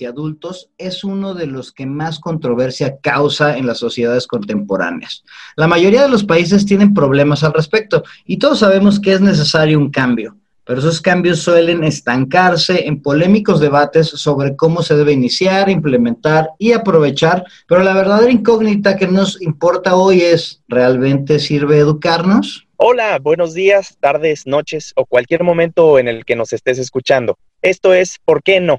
y adultos es uno de los que más controversia causa en las sociedades contemporáneas. La mayoría de los países tienen problemas al respecto y todos sabemos que es necesario un cambio, pero esos cambios suelen estancarse en polémicos debates sobre cómo se debe iniciar, implementar y aprovechar, pero la verdadera incógnita que nos importa hoy es, ¿realmente sirve educarnos? Hola, buenos días, tardes, noches o cualquier momento en el que nos estés escuchando. Esto es ¿Por qué no?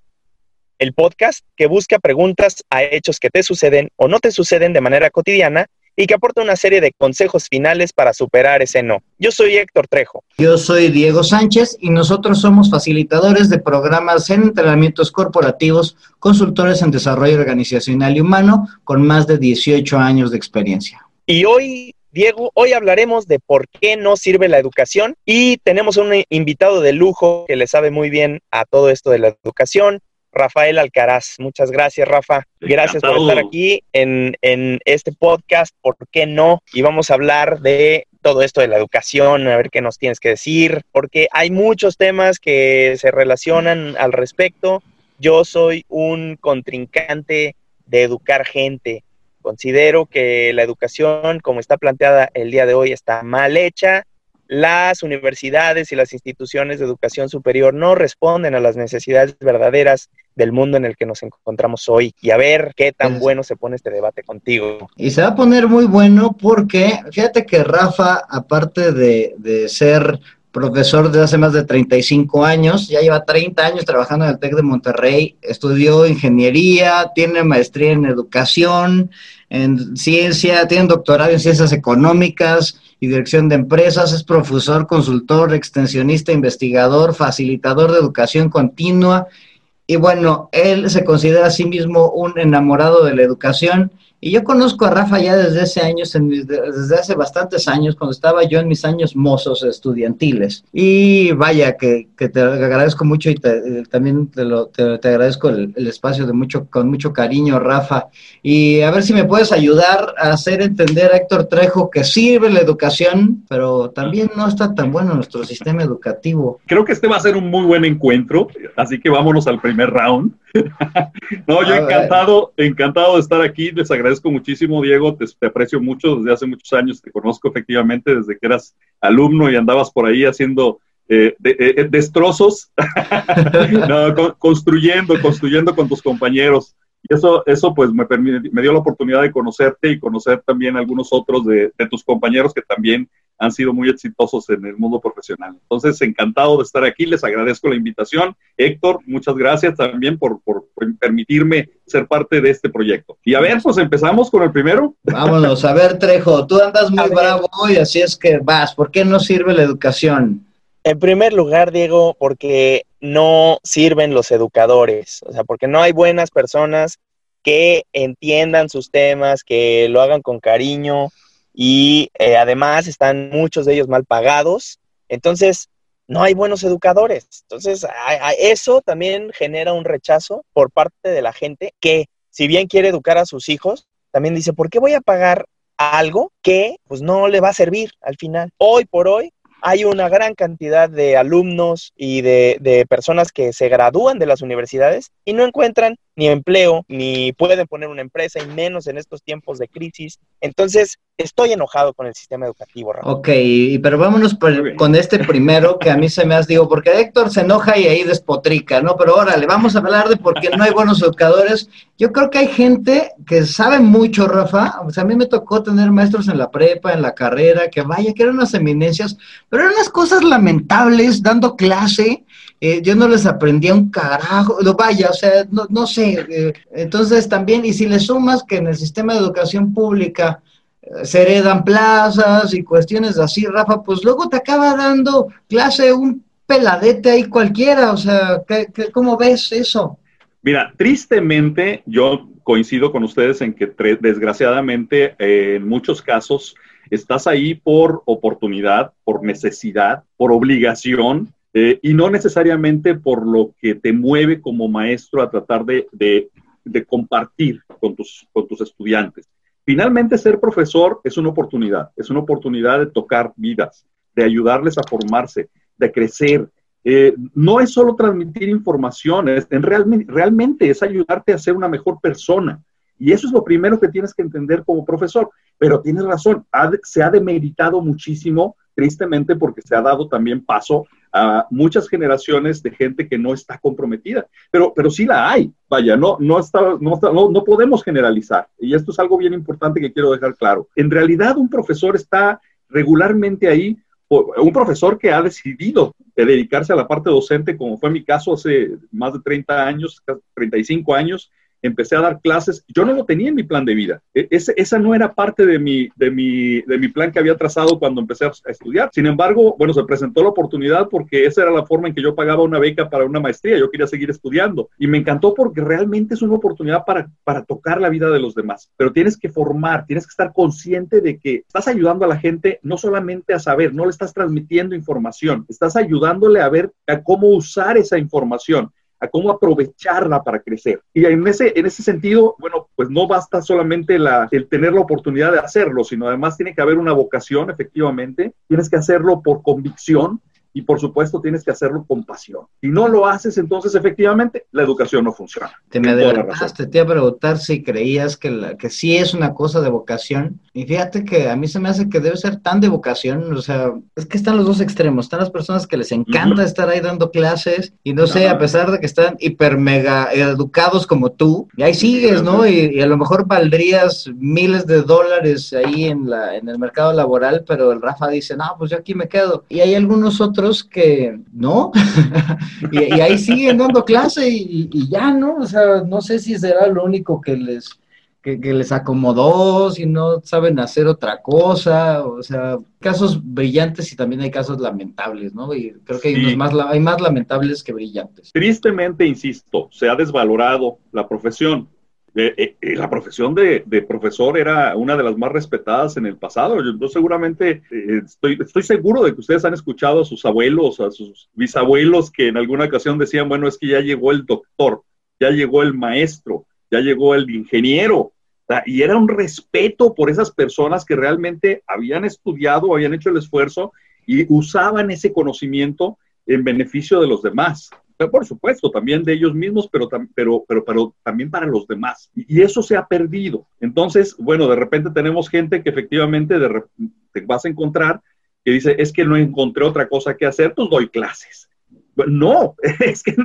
El podcast que busca preguntas a hechos que te suceden o no te suceden de manera cotidiana y que aporta una serie de consejos finales para superar ese no. Yo soy Héctor Trejo. Yo soy Diego Sánchez y nosotros somos facilitadores de programas en entrenamientos corporativos, consultores en desarrollo organizacional y humano con más de 18 años de experiencia. Y hoy Diego, hoy hablaremos de por qué no sirve la educación y tenemos un invitado de lujo que le sabe muy bien a todo esto de la educación, Rafael Alcaraz. Muchas gracias, Rafa. Gracias por estar aquí en, en, este podcast, ¿por qué no? Y vamos a hablar de todo esto de la educación, a ver qué nos tienes que decir, porque hay muchos temas que se relacionan al respecto. Yo soy un contrincante de educar gente, Considero que la educación, como está planteada el día de hoy, está mal hecha. Las universidades y las instituciones de educación superior no responden a las necesidades verdaderas del mundo en el que nos encontramos hoy. Y a ver qué tan bueno se pone este debate contigo. Y se va a poner muy bueno porque fíjate que Rafa, aparte de, de ser profesor desde hace más de 35 años, ya lleva 30 años trabajando en el TEC de Monterrey, estudió ingeniería, tiene maestría en educación, en ciencia, tiene doctorado en ciencias económicas y dirección de empresas, es profesor, consultor, extensionista, investigador, facilitador de educación continua. Y bueno, él se considera a sí mismo un enamorado de la educación y yo conozco a Rafa ya desde ese años, desde hace bastantes años, cuando estaba yo en mis años mozos estudiantiles. Y vaya, que, te agradezco mucho y también te, lo, te, agradezco el, espacio de mucho, con mucho cariño, Rafa. Y a ver si me puedes ayudar a hacer entender a Héctor Trejo que sirve la educación, pero también no está tan bueno nuestro sistema educativo. Creo que este va a ser un muy buen encuentro, así que vámonos al primer round. no, yo encantado, encantado de estar aquí. Les agradezco muchísimo, Diego. Te, aprecio mucho desde hace muchos años. Te conozco efectivamente desde que eras alumno y andabas por ahí haciendo eh, eh, eh, destrozos, construyendo, construyendo con tus compañeros. Eso, eso pues me, me dio la oportunidad de conocerte y conocer también algunos otros de, de tus compañeros que también han sido muy exitosos en el mundo profesional. Entonces, encantado de estar aquí, les agradezco la invitación. Héctor, muchas gracias también por, por, permitirme ser parte de este proyecto. Y a ver, pues empezamos con el primero. Vámonos, a ver, Trejo, tú andas muy bravo hoy, así es que vas, ¿por qué no sirve la educación? En primer lugar, Diego, porque no sirven los educadores, o sea, porque no hay buenas personas que entiendan sus temas, que lo hagan con cariño, y eh, además están muchos de ellos mal pagados. Entonces, no hay buenos educadores. Entonces, eso también genera un rechazo por parte de la gente que, si bien quiere educar a sus hijos, también dice, ¿por qué voy a pagar algo que pues no le va a servir al final? Hoy por hoy hay una gran cantidad de alumnos y de, de personas que se gradúan de las universidades y no encuentran ni empleo, ni pueden poner una empresa, y menos en estos tiempos de crisis. Entonces, estoy enojado con el sistema educativo. Ramón. Ok, pero vámonos con este primero que a mí se me has digo, porque Héctor se enoja y ahí despotrica, ¿no? Pero órale, vamos a hablar de por qué no hay buenos educadores. Yo creo que hay gente que sabe mucho, Rafa. O sea, a mí me tocó tener maestros en la prepa, en la carrera, que vaya, que eran unas eminencias, pero eran unas cosas lamentables dando clase eh, yo no les aprendía un carajo, vaya, o sea, no, no sé, eh, entonces también, y si le sumas que en el sistema de educación pública eh, se heredan plazas y cuestiones así, Rafa, pues luego te acaba dando clase un peladete ahí cualquiera, o sea, cómo ves eso? Mira, tristemente yo coincido con ustedes en que desgraciadamente en muchos casos estás ahí por oportunidad, por necesidad, por obligación, eh, y no necesariamente por lo que te mueve como maestro a tratar de, compartir con tus, con tus estudiantes. Finalmente, ser profesor es una oportunidad, es una oportunidad de tocar vidas, de ayudarles a formarse, de crecer, eh, no es solo transmitir información, es, en realmente, realmente es ayudarte a ser una mejor persona. Y eso es lo primero que tienes que entender como profesor. Pero tienes razón, se ha demeritado muchísimo, tristemente, porque se ha dado también paso a muchas generaciones de gente que no está comprometida. Pero, pero sí la hay. Vaya, no, no, está, no, no, no podemos generalizar. Y esto es algo bien importante que quiero dejar claro. En realidad, un profesor está regularmente ahí un profesor que ha decidido dedicarse a la parte docente, como fue mi caso hace más de 30 años, 35 años, empecé a dar clases, yo no lo tenía en mi plan de vida. E, esa no era parte de mi, de, mi, de mi plan que había trazado cuando empecé a estudiar. Sin embargo, bueno, se presentó la oportunidad porque esa era la forma en que yo pagaba una beca para una maestría. Yo quería seguir estudiando y me encantó porque realmente es una oportunidad para, para tocar la vida de los demás. Pero tienes que formar, tienes que estar consciente de que estás ayudando a la gente no solamente a saber, no le estás transmitiendo información, estás ayudándole a ver a cómo usar esa información a cómo aprovecharla para crecer. Y en ese, en ese sentido, bueno, pues no basta solamente la, el tener la oportunidad de hacerlo, sino además tiene que haber una vocación, efectivamente, tienes que hacerlo por convicción, y por supuesto tienes que hacerlo con pasión. Si no lo haces, entonces efectivamente la educación no funciona. Te me adelantaste, te iba a preguntar si creías que, la, que sí es una cosa de vocación. Y fíjate que a mí se me hace que debe ser tan de vocación, o sea, es que están los dos extremos. Están las personas que les encanta estar ahí dando clases y no sé, a pesar de que están hiper mega educados como tú, y ahí sigues, ¿no? Y, a lo mejor valdrías miles de dólares ahí en, la, en el mercado laboral, pero el Rafa dice, no, pues yo aquí me quedo. Y hay algunos otros que no, y, ahí siguen dando clase y, ya, ¿no? O sea, no sé si será lo único que les, que, les acomodó, si no saben hacer otra cosa, o sea, casos brillantes y también hay casos lamentables, ¿no? Y creo que hay, más, hay más lamentables que brillantes. Tristemente, insisto, se ha desvalorado la profesión eh, eh, la profesión de, profesor era una de las más respetadas en el pasado. Yo, seguramente eh, estoy, estoy seguro de que ustedes han escuchado a sus abuelos, a sus bisabuelos que en alguna ocasión decían, bueno, es que ya llegó el doctor, ya llegó el maestro, ya llegó el ingeniero. Y era un respeto por esas personas que realmente habían estudiado, habían hecho el esfuerzo y usaban ese conocimiento en beneficio de los demás por supuesto, también de ellos mismos, pero, pero, pero, pero también para los demás. Y, eso se ha perdido. Entonces, bueno, de repente tenemos gente que efectivamente te vas a encontrar que dice, es que no encontré otra cosa que hacer, pues doy clases. No, es que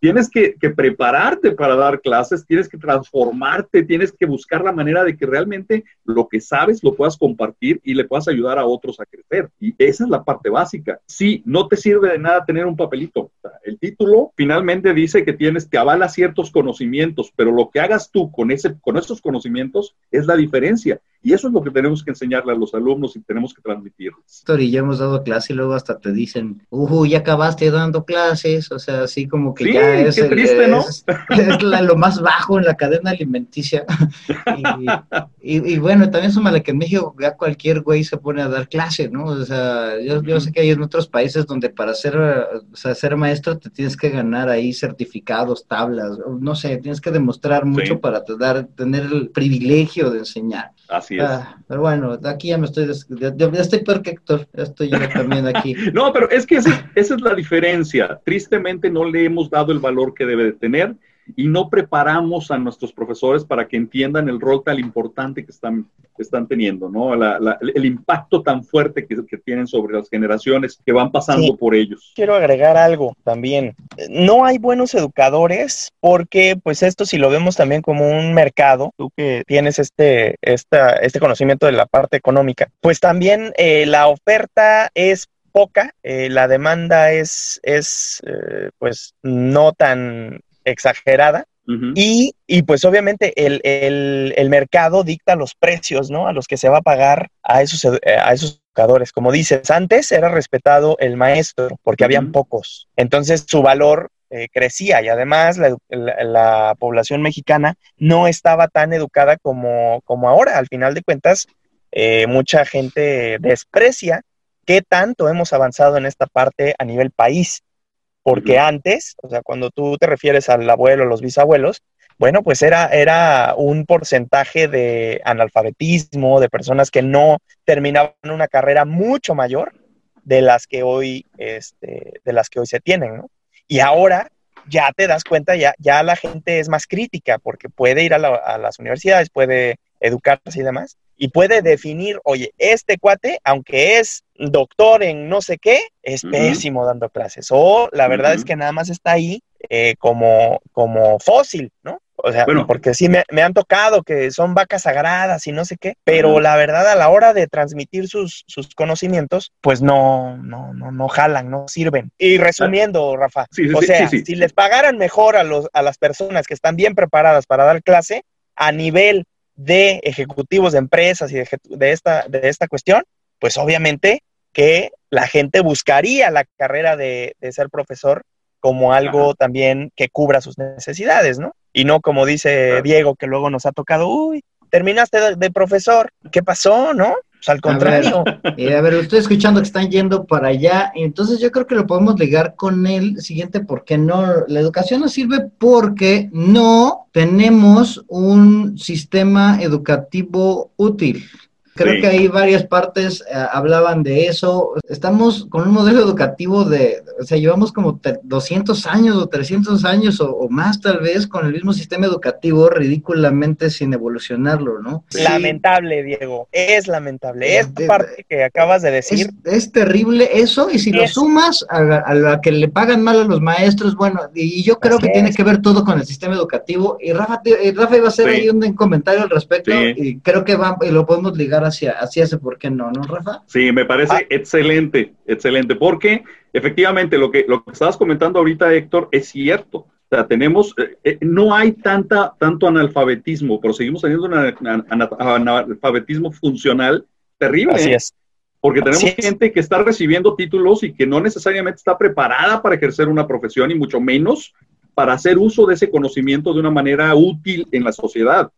tienes que, prepararte para dar clases, tienes que transformarte, tienes que buscar la manera de que realmente lo que sabes lo puedas compartir y le puedas ayudar a otros a crecer. Y esa es la parte básica. Sí, no te sirve de nada tener un papelito. El título finalmente dice que tienes que avala ciertos conocimientos, pero lo que hagas tú con, ese, con esos conocimientos es la diferencia. Y eso es lo que tenemos que enseñarle a los alumnos y tenemos que transmitirles. Y ya hemos dado clase y luego hasta te dicen, uh, ya acabaste dando clases, o sea, así como que ya es, triste, ¿no? es, lo más bajo en la cadena alimenticia. y, bueno, también súmale que en México ya cualquier güey se pone a dar clase, ¿no? O sea, yo, yo sé que hay en otros países donde para ser, o sea, ser maestro te tienes que ganar ahí certificados, tablas, no sé, tienes que demostrar mucho para dar, tener el privilegio de enseñar. Así es. Ah, pero bueno, aquí ya me estoy, ya, estoy peor que Héctor, ya estoy yo también aquí. no, pero es que esa, esa es la diferencia. Tristemente no le hemos dado el valor que debe de tener y no preparamos a nuestros profesores para que entiendan el rol tan importante que están, están teniendo, ¿no? el impacto tan fuerte que, que, tienen sobre las generaciones que van pasando por ellos. Quiero agregar algo también. No hay buenos educadores porque, pues esto si lo vemos también como un mercado, tú que tienes este, esta, este conocimiento de la parte económica, pues también eh, la oferta es poca, eh, la demanda es, es eh, pues no tan exagerada. y, pues obviamente el, mercado dicta los precios, ¿no? A los que se va a pagar a esos, eh, a esos educadores. Como dices, antes era respetado el maestro porque habían pocos. Entonces su valor eh, crecía y además la, población mexicana no estaba tan educada como, como ahora. Al final de cuentas, eh, mucha gente desprecia qué tanto hemos avanzado en esta parte a nivel país. Porque antes, o sea, cuando tú te refieres al abuelo, los bisabuelos, bueno, pues era, era un porcentaje de analfabetismo, de personas que no terminaban una carrera mucho mayor de las que hoy, este, de las que hoy se tienen, ¿no? Y ahora ya te das cuenta, ya, ya la gente es más crítica porque puede ir a, a las universidades, puede educarse y demás, y puede definir, oye, este cuate, aunque es doctor en no sé qué, es pésimo dando clases. O la verdad es que nada más está ahí eh, como, como fósil, ¿no? O sea, porque sí me, han tocado que son vacas sagradas y no sé qué, pero la verdad a la hora de transmitir sus, sus conocimientos, pues no, no, no, no jalan, no sirven. Y resumiendo, Rafa, o sea, si les pagaran mejor a, los, a las personas que están bien preparadas para dar clase, a nivel de ejecutivos de empresas y de, esta, de esta cuestión, pues obviamente que la gente buscaría la carrera de, ser profesor como algo también que cubra sus necesidades, ¿no? Y no como dice Diego, que luego nos ha tocado, uy, terminaste de, profesor, ¿qué pasó, no? Pues al contrario. Eh, a ver, estoy escuchando que están yendo para allá, entonces yo creo que lo podemos ligar con el siguiente, porque no, la educación nos sirve porque no tenemos un sistema educativo útil. Creo que hay varias partes eh, hablaban de eso. Estamos con un modelo educativo de, o sea, llevamos como 200 años o 300 años o, más tal vez con el mismo sistema educativo ridículamente sin evolucionarlo, ¿no? Lamentable, Diego, es lamentable. Esta parte que acabas de decir. Es, terrible eso y si lo sumas a, la que le pagan mal a los maestros, bueno, y yo creo que tiene que ver todo con el sistema educativo. Y Rafa, Rafa iba a hacer ahí un, comentario al respecto y creo que va, y lo podemos ligar hacia, hacia ese por qué no, ¿no, Rafa? Sí, me parece ah. excelente, excelente, porque efectivamente lo que, lo que estabas comentando ahorita, Héctor, es cierto. O sea, tenemos, eh, eh, no hay tanta, tanto analfabetismo, pero seguimos teniendo un analfabetismo funcional terrible. Así es. Porque tenemos gente que está recibiendo títulos y que no necesariamente está preparada para ejercer una profesión y mucho menos para hacer uso de ese conocimiento de una manera útil en la sociedad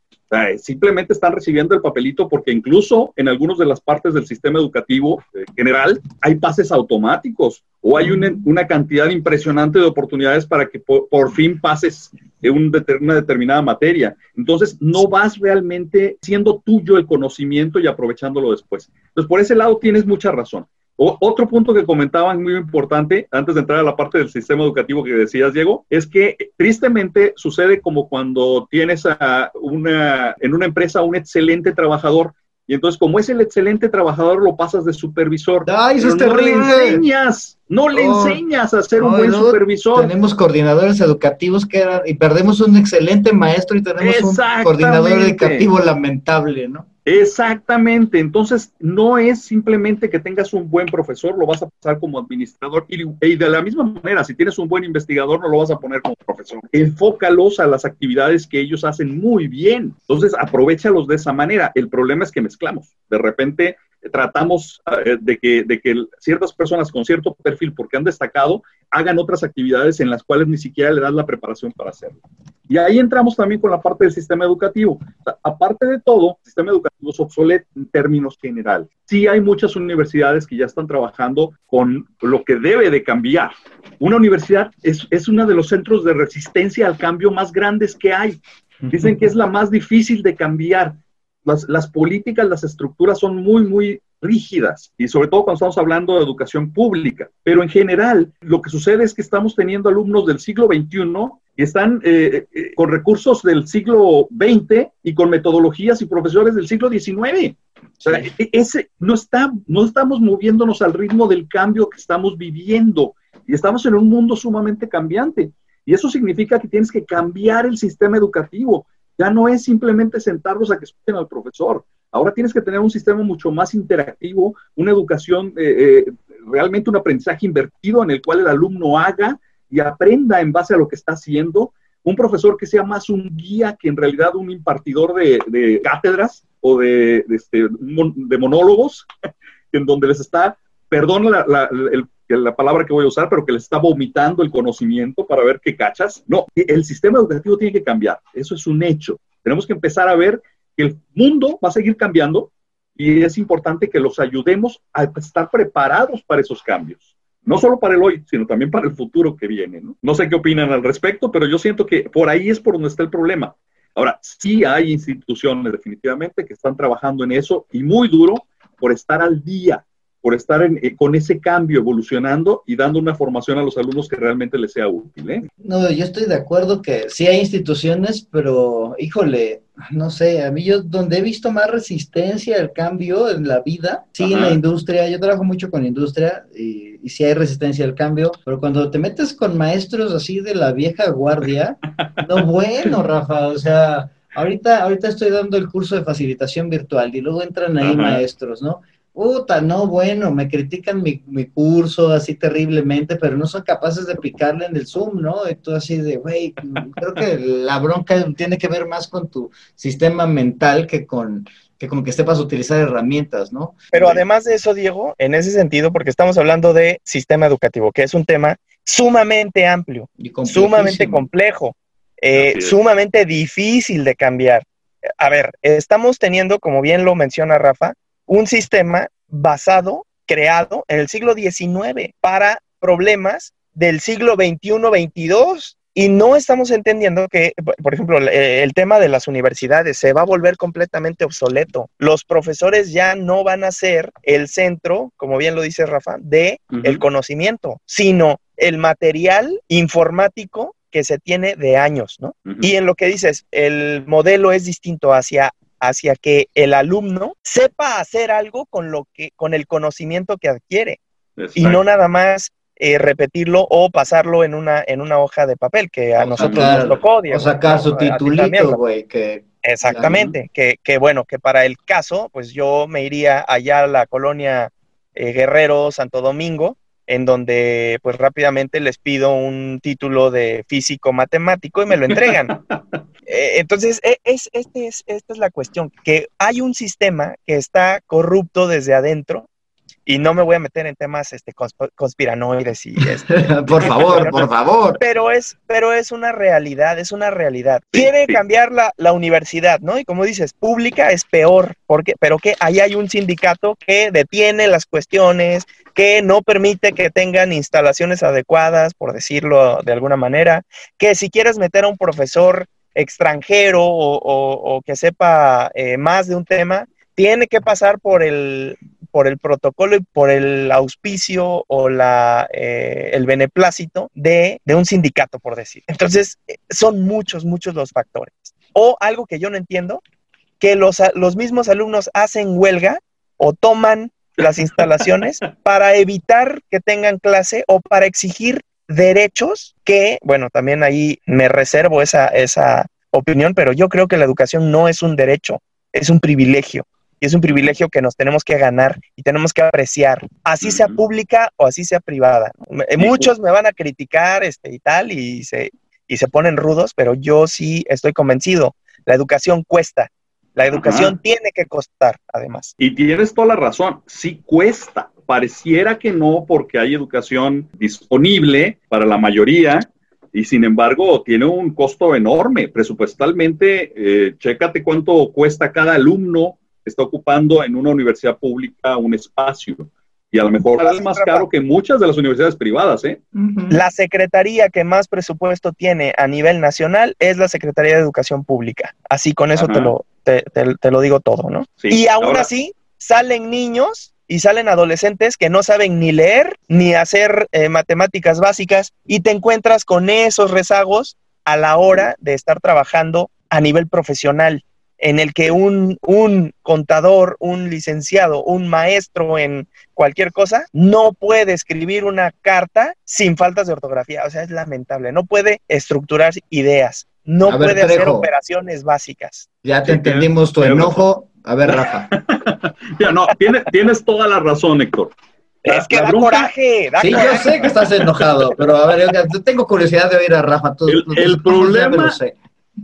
simplemente están recibiendo el papelito porque incluso en algunas de las partes del sistema educativo eh, general hay pases automáticos o hay una, cantidad impresionante de oportunidades para que por, fin pases en una determinada materia. Entonces, no vas realmente siendo tuyo el conocimiento y aprovechándolo después. Entonces, por ese lado tienes mucha razón otro punto que comentaban muy importante, antes de entrar a la parte del sistema educativo que decías, Diego, es que tristemente sucede como cuando tienes a una, en una empresa un excelente trabajador y entonces, como es el excelente trabajador, lo pasas de supervisor. ¡Ay, eso es no le enseñas, no le oh. enseñas a ser un buen supervisor. Tenemos coordinadores educativos que eran, y perdemos un excelente maestro y tenemos un coordinador educativo lamentable, ¿no? Exactamente, entonces no es simplemente que tengas un buen profesor, lo vas a pasar como administrador y, de la misma manera, si tienes un buen investigador, no lo vas a poner como profesor. Enfócalos a las actividades que ellos hacen muy bien, entonces aprovechalos de esa manera. El problema es que mezclamos, de repente tratamos eh, de, que, de que ciertas personas con cierto perfil, porque han destacado, hagan otras actividades en las cuales ni siquiera le das la preparación para hacerlo. Y ahí entramos también con la parte del sistema educativo. aparte de todo, el sistema educativo es obsoleto en términos generales. Sí hay muchas universidades que ya están trabajando con lo que debe de cambiar. Una universidad es, es uno de los centros de resistencia al cambio más grandes que hay. Dicen que es la más difícil de cambiar las, políticas, las estructuras son muy, muy rígidas y sobre todo cuando estamos hablando de educación pública. Pero en general, lo que sucede es que estamos teniendo alumnos del siglo XXI que están eh, eh, con recursos del siglo XX y con metodologías y profesores del siglo XIX. O sea, e, ese, no, está, no estamos moviéndonos al ritmo del cambio que estamos viviendo y estamos en un mundo sumamente cambiante. Y eso significa que tienes que cambiar el sistema educativo. Ya no es simplemente sentarlos a que escuchen al profesor. Ahora tienes que tener un sistema mucho más interactivo, una educación, eh, eh, realmente un aprendizaje invertido en el cual el alumno haga y aprenda en base a lo que está haciendo. Un profesor que sea más un guía que en realidad un impartidor de, cátedras o de, este, de monólogos, en donde les está, perdón la, el la palabra que voy a usar, pero que le está vomitando el conocimiento para ver qué cachas. No, el sistema educativo tiene que cambiar. Eso es un hecho. Tenemos que empezar a ver que el mundo va a seguir cambiando y es importante que los ayudemos a estar preparados para esos cambios. No solo para el hoy, sino también para el futuro que viene. ¿no? no sé qué opinan al respecto, pero yo siento que por ahí es por donde está el problema. Ahora, sí hay instituciones definitivamente que están trabajando en eso y muy duro por estar al día por estar eh, con ese cambio, evolucionando y dando una formación a los alumnos que realmente les sea útil. ¿eh? No, yo estoy de acuerdo que sí hay instituciones, pero híjole, no sé, a mí yo donde he visto más resistencia al cambio en la vida, sí en la industria, yo trabajo mucho con industria y, y sí hay resistencia al cambio, pero cuando te metes con maestros así de la vieja guardia, no bueno, Rafa, o sea... Ahorita, ahorita estoy dando el curso de facilitación virtual y luego entran ahí maestros, ¿no? Puta, no, bueno, me critican mi, mi, curso así terriblemente, pero no son capaces de picarle en el Zoom, ¿no? Y tú así de, güey, creo que la bronca tiene que ver más con tu sistema mental que con, que con que sepas utilizar herramientas, ¿no? Pero además de eso, Diego, en ese sentido, porque estamos hablando de sistema educativo, que es un tema sumamente amplio, sumamente complejo, eh, sumamente difícil de cambiar. A ver, estamos teniendo, como bien lo menciona Rafa, un sistema basado, creado en el siglo XIX para problemas del siglo XXI-XXII. Y no estamos entendiendo que, por ejemplo, el tema de las universidades se va a volver completamente obsoleto. Los profesores ya no van a ser el centro, como bien lo dice Rafa, de el conocimiento, sino el material informático que se tiene de años, ¿no? Y en lo que dices, el modelo es distinto hacia hacia que el alumno sepa hacer algo con lo que con el conocimiento que adquiere y no nada más eh, repetirlo o pasarlo en una en una hoja de papel que a nosotros nos tocó o sacar su titulito güey que exactamente que, que, bueno que para el caso pues yo me iría allá a la colonia eh, Guerrero Santo Domingo en donde pues rápidamente les pido un título de físico matemático y me lo entregan. Eh, entonces, e, es, este es, esta es la cuestión, que hay un sistema que está corrupto desde adentro y no me voy a meter en temas este, conspiranoides y este, por favor, por favor. Pero es, pero es una realidad, es una realidad. Quiere cambiar la, la, universidad, ¿no? Y como dices, pública es peor, porque, pero que ahí hay un sindicato que detiene las cuestiones, que no permite que tengan instalaciones adecuadas, por decirlo de alguna manera, que si quieres meter a un profesor extranjero o, que sepa eh, más de un tema, tiene que pasar por el, por el protocolo y por el auspicio o la, eh, el beneplácito de, un sindicato, por decir. Entonces, eh, son muchos, muchos los factores. O algo que yo no entiendo, que los, los mismos alumnos hacen huelga o toman las instalaciones para evitar que tengan clase o para exigir derechos que, bueno, también ahí me reservo esa, esa opinión, pero yo creo que la educación no es un derecho, es un privilegio y es un privilegio que nos tenemos que ganar y tenemos que apreciar, así sea pública o así sea privada. Muchos me van a criticar este, y tal y se, y se ponen rudos, pero yo sí estoy convencido, la educación cuesta. La educación tiene que costar, además. Y tienes toda la razón, sí cuesta. Pareciera que no, porque hay educación disponible para la mayoría, y sin embargo tiene un costo enorme. Presupuestalmente, eh, chécate cuánto cuesta cada alumno está ocupando en una universidad pública un espacio. Y a lo mejor es más caro que muchas de las universidades privadas, ¿eh? La secretaría que más presupuesto tiene a nivel nacional es la Secretaría de Educación Pública. Así con eso te lo, te, lo digo todo, ¿no? y aún así salen niños y salen adolescentes que no saben ni leer ni hacer eh, matemáticas básicas y te encuentras con esos rezagos a la hora de estar trabajando a nivel profesional en el que un, un, contador, un licenciado, un maestro en cualquier cosa, no puede escribir una carta sin faltas de ortografía. O sea, es lamentable. No puede estructurar ideas. No puede hacer operaciones básicas. Ya te entendimos tu enojo. A ver, Rafa. ya, no, tienes, tienes toda la razón, Héctor. Es que da coraje, sí, yo sé que estás enojado, pero a ver, yo tengo curiosidad de oír a Rafa. el, el problema,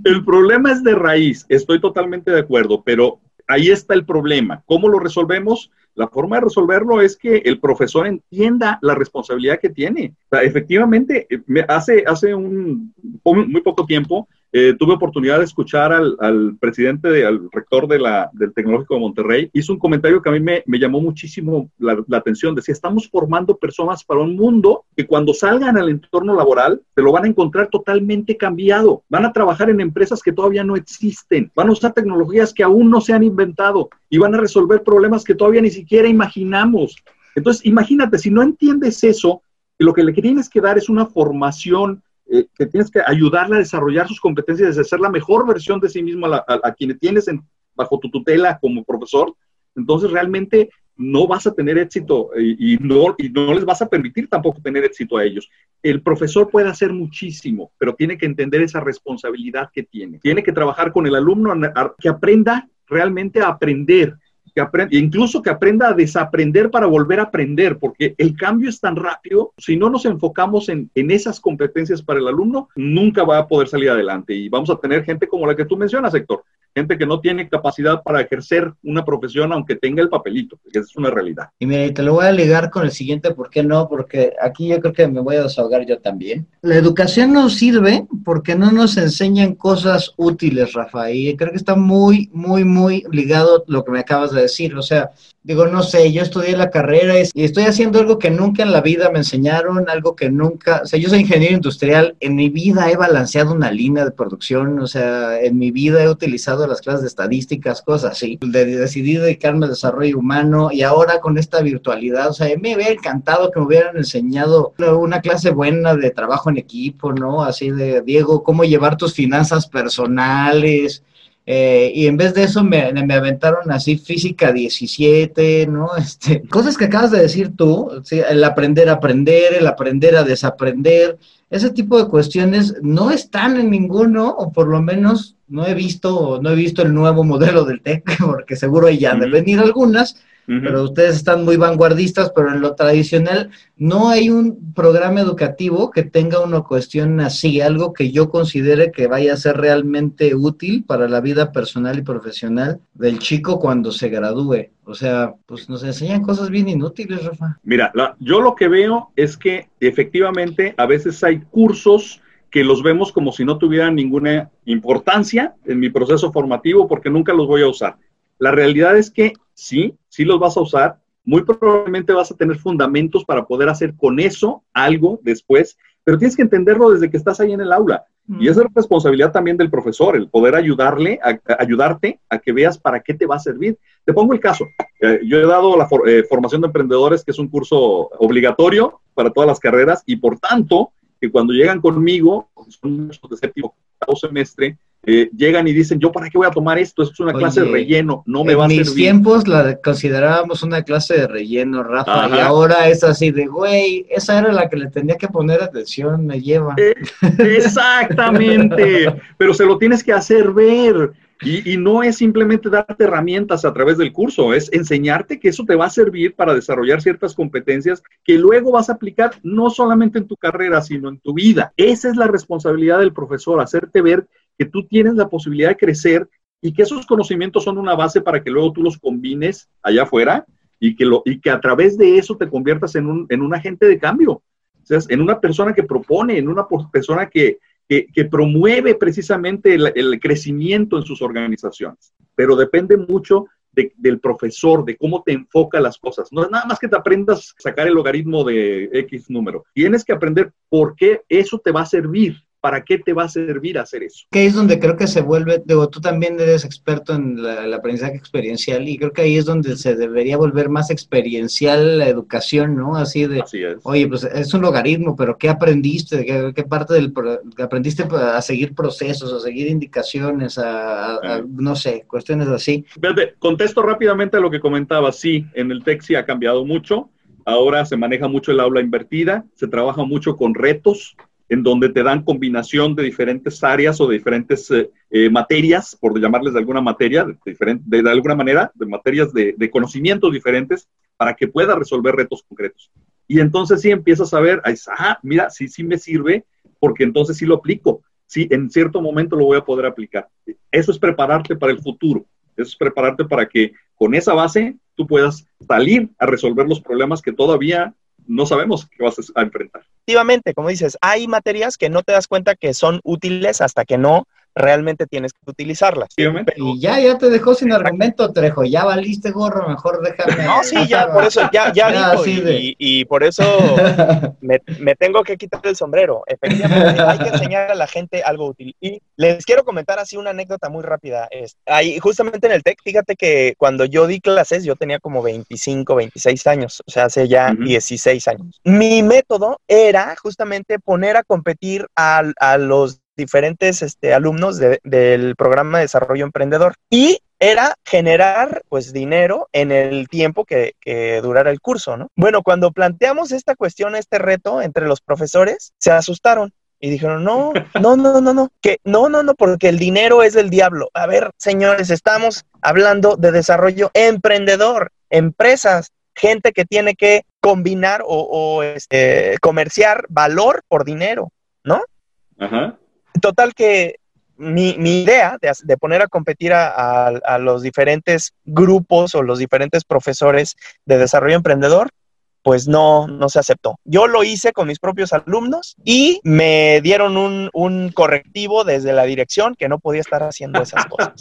el problema es de raíz, estoy totalmente de acuerdo, pero ahí está el problema. ¿Cómo lo resolvemos? La forma de resolverlo es que el profesor entienda la responsabilidad que tiene. efectivamente, eh, hace, hace un muy poco tiempo eh, tuve oportunidad de escuchar al, presidente, al rector de la, del Tecnológico de Monterrey. Hizo un comentario que a mí me, llamó muchísimo la, atención. Decía, estamos formando personas para un mundo que cuando salgan al entorno laboral se lo van a encontrar totalmente cambiado. Van a trabajar en empresas que todavía no existen. Van a usar tecnologías que aún no se han inventado y van a resolver problemas que todavía ni siquiera imaginamos. Entonces, imagínate, si no entiendes eso, lo que le tienes que dar es una formación eh, que tienes que ayudarle a desarrollar sus competencias, de ser la mejor versión de sí mismo a, a, quienes tienes bajo tu tutela como profesor, entonces realmente no vas a tener éxito y, no, y no les vas a permitir tampoco tener éxito a ellos. El profesor puede hacer muchísimo, pero tiene que entender esa responsabilidad que tiene. Tiene que trabajar con el alumno que aprenda realmente a aprender, que aprenda, incluso que aprenda a desaprender para volver a aprender, porque el cambio es tan rápido, si no nos enfocamos en, en, esas competencias para el alumno, nunca va a poder salir adelante. Y vamos a tener gente como la que tú mencionas, Héctor, gente que no tiene capacidad para ejercer una profesión aunque tenga el papelito, que es una realidad. Y te lo voy a ligar con el siguiente, ¿por qué no? Porque aquí yo creo que me voy a desahogar yo también. La educación nos sirve porque no nos enseñan cosas útiles, Rafa, y creo que está muy, muy, muy ligado lo que me acabas de decir. O sea, digo, no sé, yo estudié la carrera y estoy haciendo algo que nunca en la vida me enseñaron, algo que nunca, o sea, yo soy ingeniero industrial, en mi vida he balanceado una línea de producción, o sea, en mi vida he utilizado las clases de estadísticas, cosas así, de, decidí dedicarme al desarrollo humano y ahora con esta virtualidad, o sea, me hubiera encantado que me hubieran enseñado una clase buena de trabajo en equipo, ¿no? Así de, Diego, cómo llevar tus finanzas personales, eh, y en vez de eso me, me, aventaron así física 17, ¿no? Este, cosas que acabas de decir tú, el aprender a aprender, el aprender a desaprender, ese tipo de cuestiones no están en ninguno, o por lo menos no he visto, no he visto el nuevo modelo del TEC, porque seguro ya deben venir algunas, pero ustedes están muy vanguardistas, pero en lo tradicional no hay un programa educativo que tenga una cuestión así, algo que yo considere que vaya a ser realmente útil para la vida personal y profesional del chico cuando se gradúe. O sea, pues nos enseñan cosas bien inútiles, Rafa. Mira, yo lo que veo es que efectivamente a veces hay cursos que los vemos como si no tuvieran ninguna importancia en mi proceso formativo porque nunca los voy a usar. La realidad es que sí, sí los vas a usar, muy probablemente vas a tener fundamentos para poder hacer con eso algo después, pero tienes que entenderlo desde que estás ahí en el aula. Y esa es responsabilidad también del profesor, el poder ayudarle, a, ayudarte a que veas para qué te va a servir. Te pongo el caso. Eh, yo he dado la eh, formación de emprendedores, que es un curso obligatorio para todas las carreras, y por tanto, que cuando llegan conmigo, son de séptimo semestre, eh, llegan y dicen, yo para qué voy a tomar esto, esto es una clase de relleno, no me va a servir. En mis tiempos la considerábamos una clase de relleno, Rafa, y ahora es así de, güey, esa era la que le tenía que poner atención, me lleva. Eh, exactamente, pero se lo tienes que hacer ver. Y, y, no es simplemente darte herramientas a través del curso, es enseñarte que eso te va a servir para desarrollar ciertas competencias que luego vas a aplicar no solamente en tu carrera, sino en tu vida. Esa es la responsabilidad del profesor, hacerte ver que tú tienes la posibilidad de crecer y que esos conocimientos son una base para que luego tú los combines allá afuera y que, lo, y que a través de eso te conviertas en un, en un agente de cambio, o sea, en una persona que propone, en una persona que, que, promueve precisamente el, el, crecimiento en sus organizaciones. Pero depende mucho de, del profesor, de cómo te enfoca las cosas. No es nada más que te aprendas a sacar el logaritmo de X número. Tienes que aprender por qué eso te va a servir ¿para qué te va a servir hacer eso? Que es donde creo que se vuelve, digo, tú también eres experto en la, el aprendizaje experiencial y creo que ahí es donde se debería volver más experiencial la educación, ¿no? Así de, oye, pues es un logaritmo, pero ¿qué aprendiste? ¿Qué, parte del, aprendiste a seguir procesos, a seguir indicaciones, a, no sé, cuestiones así? contesto rápidamente a lo que comentaba, sí, en el TEC sí ha cambiado mucho. Ahora se maneja mucho el aula invertida, se trabaja mucho con retos, en donde te dan combinación de diferentes áreas o de diferentes eh, eh, materias, por llamarles de alguna materia, de, diferente, de, alguna manera, de materias de, de, conocimientos diferentes, para que puedas resolver retos concretos. Y entonces sí empiezas a ver, ah, mira, sí, sí me sirve, porque entonces sí lo aplico, sí, en cierto momento lo voy a poder aplicar. Eso es prepararte para el futuro, eso es prepararte para que con esa base tú puedas salir a resolver los problemas que todavía no sabemos qué vas a enfrentar. Efectivamente, como dices, hay materias que no te das cuenta que son útiles hasta que no realmente tienes que utilizarlas. y ya, ya te dejó sin argumento, Trejo, ya valiste gorro, mejor déjame. No, sí, ya, por eso, ya, ya dijo, y, por eso me, tengo que quitar el sombrero. Efectivamente, hay que enseñar a la gente algo útil. Y les quiero comentar así una anécdota muy rápida. Es, ahí, justamente en el TEC, fíjate que cuando yo di clases, yo tenía como 25, 26 años, o sea, hace ya 16 años. Mi método era justamente poner a competir a, a los diferentes este, alumnos del programa de desarrollo emprendedor y era generar pues dinero en el tiempo que, que, durara el curso, ¿no? Bueno, cuando planteamos esta cuestión, este reto entre los profesores, se asustaron y dijeron, no, no, no, no, no, que no, no, no, porque el dinero es del diablo. A ver, señores, estamos hablando de desarrollo emprendedor, empresas, gente que tiene que combinar o, o este, comerciar valor por dinero, ¿no? Ajá. Total que mi, idea de, poner a competir a, los diferentes grupos o los diferentes profesores de desarrollo emprendedor, pues no, no se aceptó. Yo lo hice con mis propios alumnos y me dieron un, un correctivo desde la dirección que no podía estar haciendo esas cosas.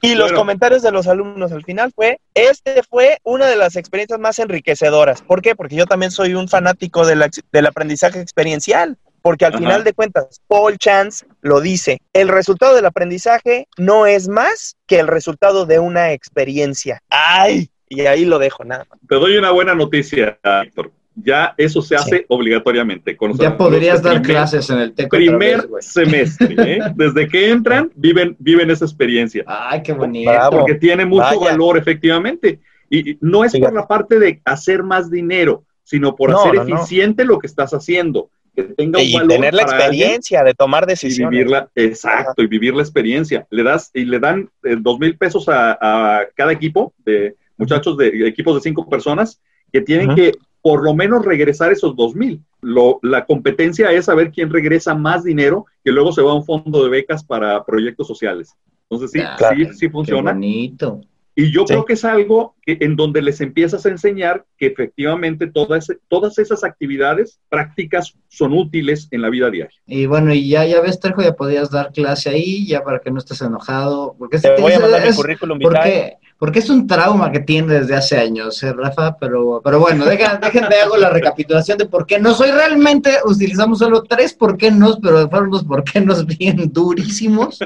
Y los comentarios de los alumnos al final fue, este fue una de las experiencias más enriquecedoras. ¿Por qué? Porque yo también soy un fanático del aprendizaje experiencial. Porque al final de cuentas, Paul Chance lo dice, el resultado del aprendizaje no es más que el resultado de una experiencia. ¡Ay! Y ahí lo dejo, nada Te doy una buena noticia, Héctor. Ya eso se hace obligatoriamente. Con ya podrías dar clases en el TEC. Primer semestre, ¿eh? Desde que entran, viven, viven esa experiencia. Ay, qué bonito. Porque tiene mucho valor, efectivamente. Y no es por la parte de hacer más dinero, sino por hacer eficiente lo que estás haciendo tenga y tener la experiencia de tomar decisiones. Y vivirla, exacto, y vivir la experiencia. Le das y le dan eh, dos mil pesos a, cada equipo de muchachos de equipos de cinco personas que tienen que por lo menos regresar esos dos mil. la competencia es saber quién regresa más dinero que luego se va a un fondo de becas para proyectos sociales. Entonces sí, sí, sí funciona. bonito. Y yo creo que es algo que, en donde les empiezas a enseñar que efectivamente todas, todas esas actividades prácticas son útiles en la vida diaria. Y bueno, y ya, ya ves, Terjo, ya podías dar clase ahí, ya para que no estés enojado. Porque te, voy a mandar mi currículum porque, porque es un trauma que tiene desde hace años, ¿eh, Rafa? Pero, pero bueno, déjenme hago la recapitulación de por qué no soy realmente, utilizamos solo tres por qué no, pero fueron los por qué no bien durísimos.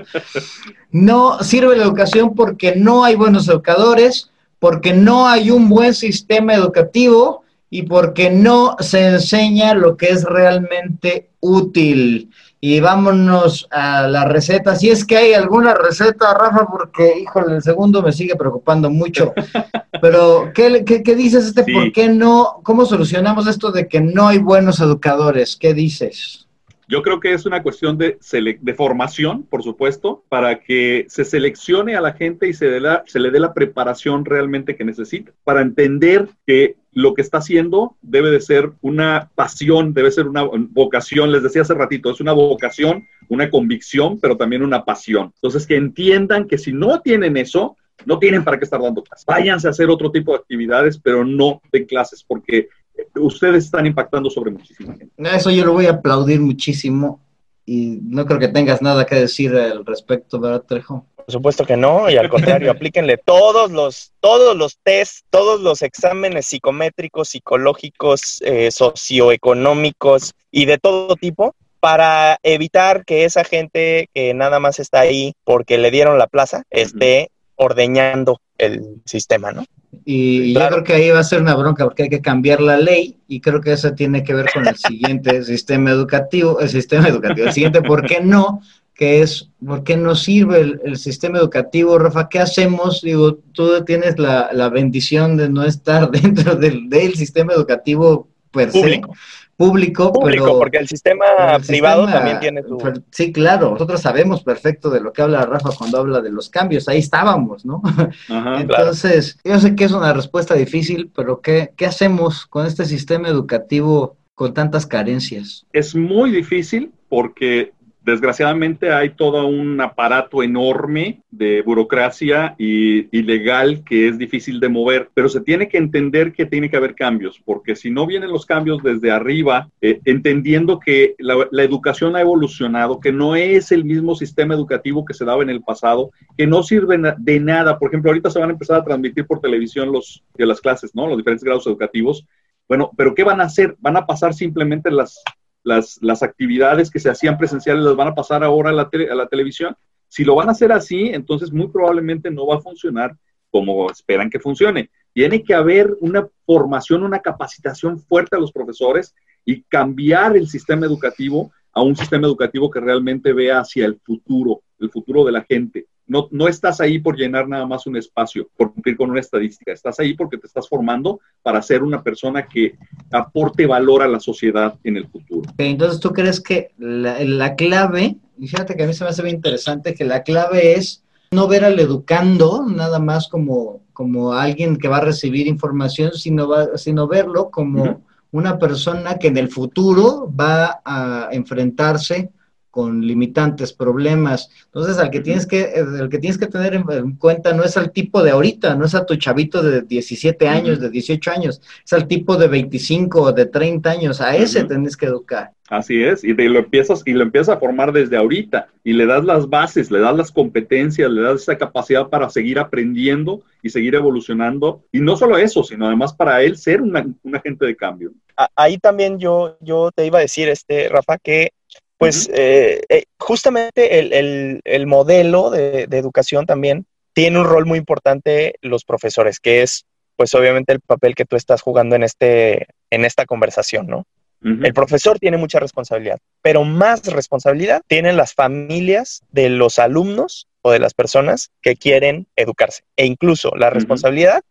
No sirve la educación porque no hay buenos educadores, porque no hay un buen sistema educativo y porque no se enseña lo que es realmente útil y vámonos a la receta. Si es que hay alguna receta, Rafa, porque, híjole, el segundo me sigue preocupando mucho. Pero, ¿qué, qué, dices este? ¿Por qué no? ¿Cómo solucionamos esto de que no hay buenos educadores? ¿Qué dices? Yo creo que es una cuestión de, de formación, por supuesto, para que se seleccione a la gente y se, se le dé la preparación realmente que necesita, para entender que lo que está haciendo debe de ser una pasión, debe ser una vocación, les decía hace ratito, es una vocación, una convicción, pero también una pasión. Entonces, que entiendan que si no tienen eso, no tienen para qué estar dando clases. Váyanse a hacer otro tipo de actividades, pero no de clases, porque ustedes están impactando sobre muchísima gente. Eso yo lo voy a aplaudir muchísimo y no creo que tengas nada que decir al respecto, ¿verdad, Trejo? Por supuesto que no, y al contrario, aplíquenle todos los, todos los tests, todos los exámenes psicométricos, psicológicos, eh, socioeconómicos y de todo tipo para evitar que esa gente que nada más está ahí porque le dieron la plaza esté ordeñando el sistema, ¿no? Y yo creo que ahí va a ser una bronca porque hay que cambiar la ley y creo que eso tiene que ver con el siguiente sistema educativo, el sistema educativo, el siguiente, ¿por qué no? Que es, ¿por qué no sirve el, sistema educativo, Rafa? ¿Qué hacemos? Digo, tú tienes la, la bendición de no estar dentro del, del sistema educativo per Público público, público porque el sistema privado también tiene su... Sí, claro, nosotros sabemos perfecto de lo que habla Rafa cuando habla de los cambios, ahí estábamos, ¿no? Entonces, yo sé que es una respuesta difícil, pero ¿qué, ¿qué hacemos con este sistema educativo con tantas carencias? Es muy difícil porque Desgraciadamente hay todo un aparato enorme de burocracia y, legal que es difícil de mover, pero se tiene que entender que tiene que haber cambios, porque si no vienen los cambios desde arriba, eh, entendiendo que la, educación ha evolucionado, que no es el mismo sistema educativo que se daba en el pasado, que no sirve de nada. Por ejemplo, ahorita se van a empezar a transmitir por televisión los, de las clases, ¿no? Los diferentes grados educativos. Bueno, pero ¿qué van a hacer? Van a pasar simplemente las, las, las actividades que se hacían presenciales las van a pasar ahora a la, a la televisión. Si lo van a hacer así, entonces muy probablemente no va a funcionar como esperan que funcione. Tiene que haber una formación, una capacitación fuerte a los profesores y cambiar el sistema educativo a un sistema educativo que realmente vea hacia el futuro, el futuro de la gente. No, no estás ahí por llenar nada más un espacio, por cumplir con una estadística. Estás ahí porque te estás formando para ser una persona que aporte valor a la sociedad en el futuro. Entonces, ¿tú crees que la, clave, y fíjate que a mí se me hace bien interesante, que la clave es no ver al educando nada más como, como alguien que va a recibir información, sino, va, sino verlo como una persona que en el futuro va a enfrentarse con limitantes, problemas. Entonces, al que tienes que, el que tienes que tener en, cuenta no es al tipo de ahorita, no es a tu chavito de 17 años, de 18 años, es al tipo de 25 o de 30 años, a ese tienes que educar. Así es, y lo empiezas y lo empiezas a formar desde ahorita y le das las bases, le das las competencias, le das esa capacidad para seguir aprendiendo y seguir evolucionando y no solo eso, sino además para él ser un agente de cambio. Ahí también yo yo te iba a decir este Rafa que pues eh, justamente el, modelo de, educación también tiene un rol muy importante los profesores, que es pues obviamente el papel que tú estás jugando en, este, en esta conversación, ¿no? El profesor tiene mucha responsabilidad, pero más responsabilidad tienen las familias de los alumnos o de las personas que quieren educarse. E incluso la responsabilidad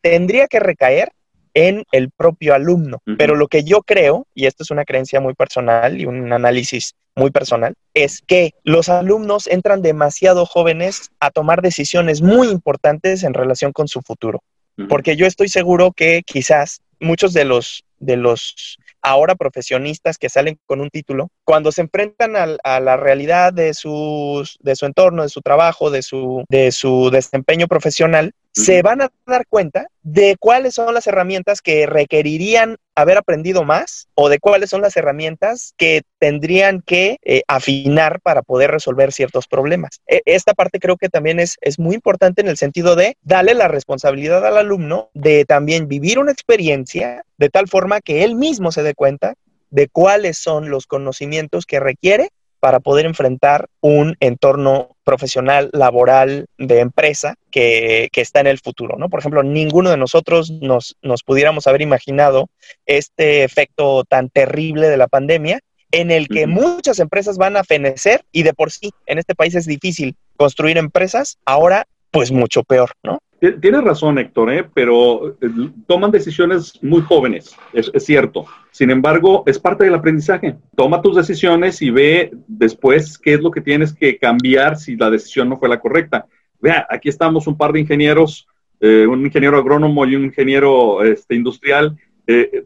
tendría que recaer en el propio alumno. Pero lo que yo creo, y esto es una creencia muy personal y un análisis muy personal, es que los alumnos entran demasiado jóvenes a tomar decisiones muy importantes en relación con su futuro. Porque yo estoy seguro que quizás muchos de los, de los ahora profesionistas que salen con un título, cuando se enfrentan a, la realidad de, sus, de su entorno, de su trabajo, de su, de su desempeño profesional, se van a dar cuenta de cuáles son las herramientas que requerirían haber aprendido más o de cuáles son las herramientas que tendrían que eh, afinar para poder resolver ciertos problemas. E, esta parte creo que también es, es muy importante en el sentido de darle la responsabilidad al alumno de también vivir una experiencia de tal forma que él mismo se dé cuenta de cuáles son los conocimientos que requiere para poder enfrentar un entorno profesional, laboral, de empresa que, está en el futuro, ¿no? Por ejemplo, ninguno de nosotros nos, nos pudiéramos haber imaginado este efecto tan terrible de la pandemia en el que muchas empresas van a fenecer y de por sí en este país es difícil construir empresas, ahora pues mucho peor, ¿no? Tienes razón, Héctor, ¿eh? pero eh, toman decisiones muy jóvenes, es, cierto. Sin embargo, es parte del aprendizaje. Toma tus decisiones y ve después qué es lo que tienes que cambiar si la decisión no fue la correcta. Vea, aquí estamos un par de ingenieros, eh, un ingeniero agrónomo y un ingeniero este, industrial,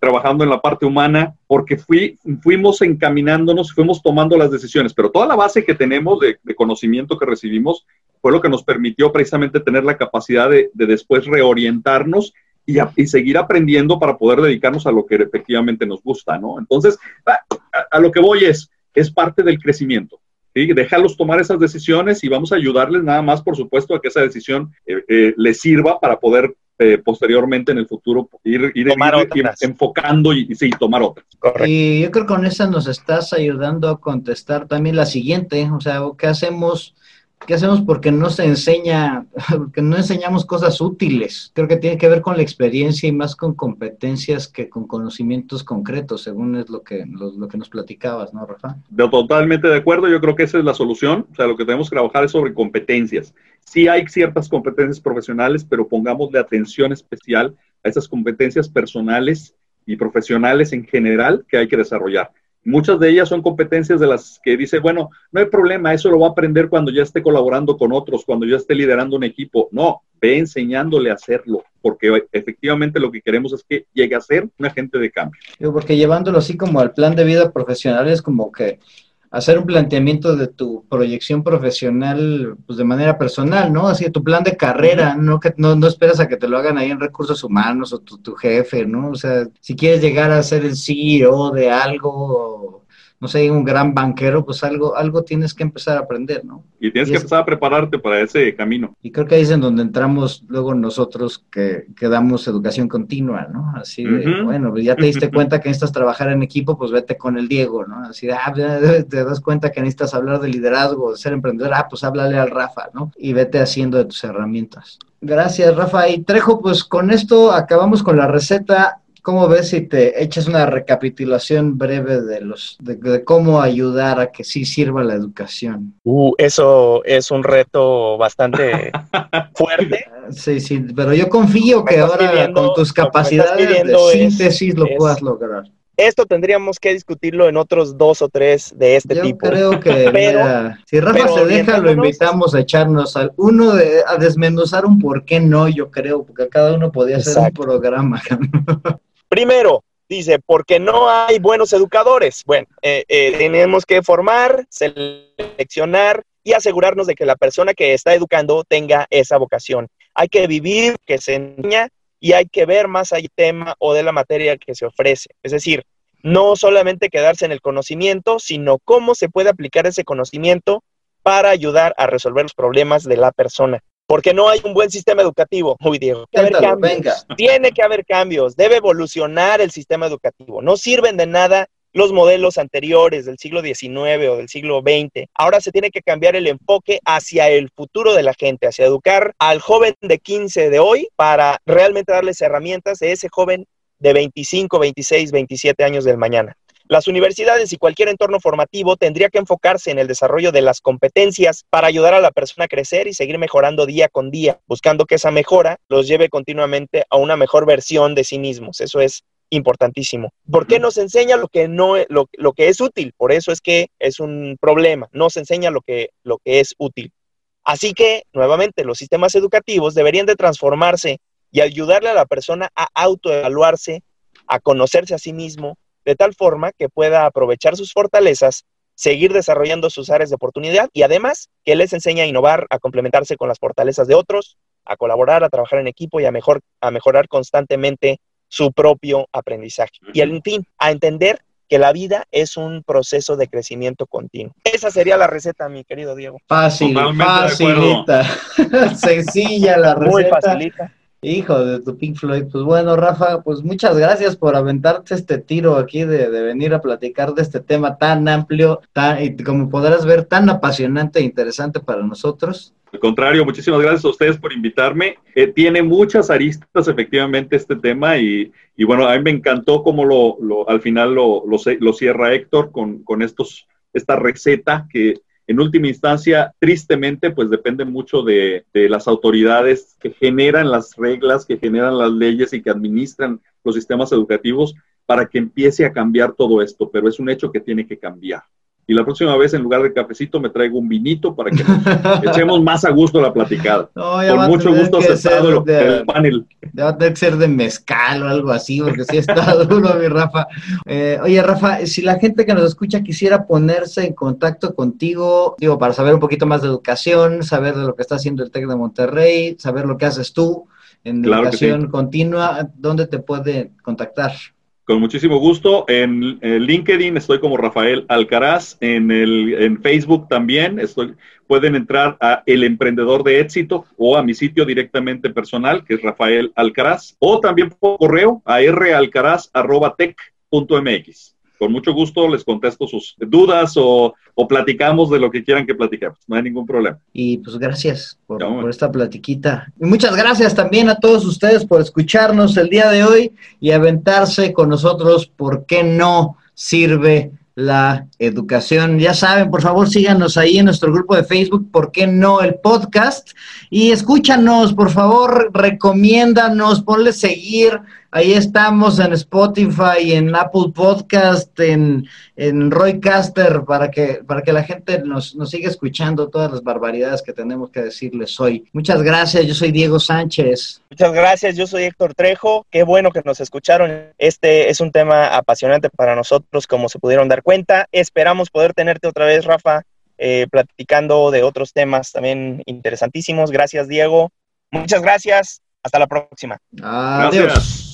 trabajando en la parte humana, porque fui, fuimos encaminándonos, fuimos tomando las decisiones, pero toda la base que tenemos de, de conocimiento que recibimos fue lo que nos permitió precisamente tener la capacidad de, después reorientarnos y, seguir aprendiendo para poder dedicarnos a lo que efectivamente nos gusta, ¿no? Entonces, a, lo que voy es, es parte del crecimiento. ¿sí? Déjalos tomar esas decisiones y vamos a ayudarles nada más, por supuesto, a que esa decisión eh, eh, les sirva para poder eh, posteriormente en el futuro ir, ir, enfocando y, sí, tomar otras. Y yo creo que con esa nos estás ayudando a contestar también la siguiente, o sea, ¿qué hacemos? ¿Qué hacemos? Porque no se enseña, porque no enseñamos cosas útiles. Creo que tiene que ver con la experiencia y más con competencias que con conocimientos concretos, según es lo que, lo, que nos platicabas, ¿no, Rafa? totalmente de acuerdo, yo creo que esa es la solución. O sea, lo que tenemos que trabajar es sobre competencias. Sí hay ciertas competencias profesionales, pero pongámosle atención especial a esas competencias personales y profesionales en general que hay que desarrollar. Muchas de ellas son competencias de las que dice, bueno, no hay problema, eso lo va a aprender cuando ya esté colaborando con otros, cuando ya esté liderando un equipo. No, ve enseñándole a hacerlo, porque efectivamente lo que queremos es que llegue a ser un agente de cambio. Porque llevándolo así como al plan de vida profesional es como que hacer un planteamiento de tu proyección profesional pues de manera personal, ¿no? Así tu plan de carrera, no que no, no esperas a que te lo hagan ahí en recursos humanos o tu, tu jefe, ¿no? O sea, si quieres llegar a ser el CEO de algo no sé, un gran banquero, pues algo, algo tienes que empezar a aprender, ¿no? Y tienes que empezar a prepararte para ese camino. Y creo que ahí es en donde entramos luego nosotros que, que damos educación continua, ¿no? Así de, bueno, pues ya te diste cuenta que necesitas trabajar en equipo, pues vete con el Diego, ¿no? Así de, ah, te das cuenta que necesitas hablar de liderazgo, de ser emprendedor, ah, pues háblale al Rafa, ¿no? Y vete haciendo de tus herramientas. Gracias, Rafa. Y Trejo, pues con esto acabamos con la receta ¿Cómo ves si te echas una recapitulación breve de los de, cómo ayudar a que sí sirva la educación? Uh, eso es un reto bastante fuerte. Sí, sí, pero yo confío que ahora con tus capacidades de síntesis lo puedas lograr. Esto tendríamos que discutirlo en otros dos o tres de este tipo. Yo creo que si Rafa se deja, lo invitamos a echarnos al uno de, a desmenuzar un por qué no, yo creo, porque cada uno podía hacer un programa. Primero, dice, porque no hay buenos educadores. Bueno, eh, eh, tenemos que formar, seleccionar y asegurarnos de que la persona que está educando tenga esa vocación. Hay que vivir, que se enseña y hay que ver más allá del tema o de la materia que se ofrece. Es decir, no solamente quedarse en el conocimiento, sino cómo se puede aplicar ese conocimiento para ayudar a resolver los problemas de la persona porque no hay un buen sistema educativo. Uy, Diego, tiene que haber cambios, debe evolucionar el sistema educativo. No sirven de nada los modelos anteriores del siglo XIX o del siglo XX. Ahora se tiene que cambiar el enfoque hacia el futuro de la gente, hacia educar al joven de 15 de hoy para realmente darles herramientas a ese joven de 25, 26, 27 años del mañana. Las universidades y cualquier entorno formativo tendría que enfocarse en el desarrollo de las competencias para ayudar a la persona a crecer y seguir mejorando día con día, buscando que esa mejora los lleve continuamente a una mejor versión de sí mismos. Eso es importantísimo. ¿Por qué nos enseña lo que no lo, lo que es útil? Por eso es que es un problema. No se enseña lo que, lo que es útil. Así que, nuevamente, los sistemas educativos deberían de transformarse y ayudarle a la persona a autoevaluarse, a conocerse a sí mismo, de tal forma que pueda aprovechar sus fortalezas, seguir desarrollando sus áreas de oportunidad y además que les enseña a innovar, a complementarse con las fortalezas de otros, a colaborar, a trabajar en equipo y a, mejor, a mejorar constantemente su propio aprendizaje. Y en fin, a entender que la vida es un proceso de crecimiento continuo. Esa sería la receta, mi querido Diego. Fácil, facilita, sencilla la receta. Muy facilita. Hijo de tu Pink Floyd. Pues bueno, Rafa, pues muchas gracias por aventarte este tiro aquí de, venir a platicar de este tema tan amplio, tan, y como podrás ver, tan apasionante e interesante para nosotros. Al contrario, muchísimas gracias a ustedes por invitarme. Eh, tiene muchas aristas, efectivamente, este tema, y, bueno, a mí me encantó cómo lo, al final lo, lo, cierra Héctor con, con estos, esta receta que en última instancia, tristemente, pues depende mucho de, las autoridades que generan las reglas, que generan las leyes y que administran los sistemas educativos para que empiece a cambiar todo esto, pero es un hecho que tiene que cambiar. Y la próxima vez, en lugar de cafecito, me traigo un vinito para que echemos más a gusto la platicada. Con mucho gusto aceptado el panel. Ya va a tener que ser de mezcal o algo así, porque sí está duro, mi Rafa. Eh, oye, Rafa, si la gente que nos escucha quisiera ponerse en contacto contigo, digo, para saber un poquito más de educación, saber de lo que está haciendo el TEC de Monterrey, saber lo que haces tú en educación continua, ¿dónde te puede contactar? Con muchísimo gusto. En, LinkedIn estoy como Rafael Alcaraz. En, el, en Facebook también estoy. Pueden entrar a El Emprendedor de Éxito o a mi sitio directamente personal, que es Rafael Alcaraz. O también por correo a ralcaraz.tech.mx con mucho gusto les contesto sus dudas o, platicamos de lo que quieran que platiquemos. No hay ningún problema. Y pues gracias por, esta platiquita. Y muchas gracias también a todos ustedes por escucharnos el día de hoy y aventarse con nosotros. ¿Por qué no sirve? la educación. Ya saben, por favor, síganos ahí en nuestro grupo de Facebook, ¿por qué no el podcast? Y escúchanos, por favor, recomiéndanos, ponle seguir, Ahí estamos en Spotify, en Apple Podcast, en, en Roycaster, para que, para que la gente nos, nos siga escuchando todas las barbaridades que tenemos que decirles hoy. Muchas gracias, yo soy Diego Sánchez. Muchas gracias, yo soy Héctor Trejo. Qué bueno que nos escucharon. Este es un tema apasionante para nosotros, como se pudieron dar cuenta. Esperamos poder tenerte otra vez, Rafa, eh, platicando de otros temas también interesantísimos. Gracias, Diego. Muchas gracias. Hasta la próxima. Adiós.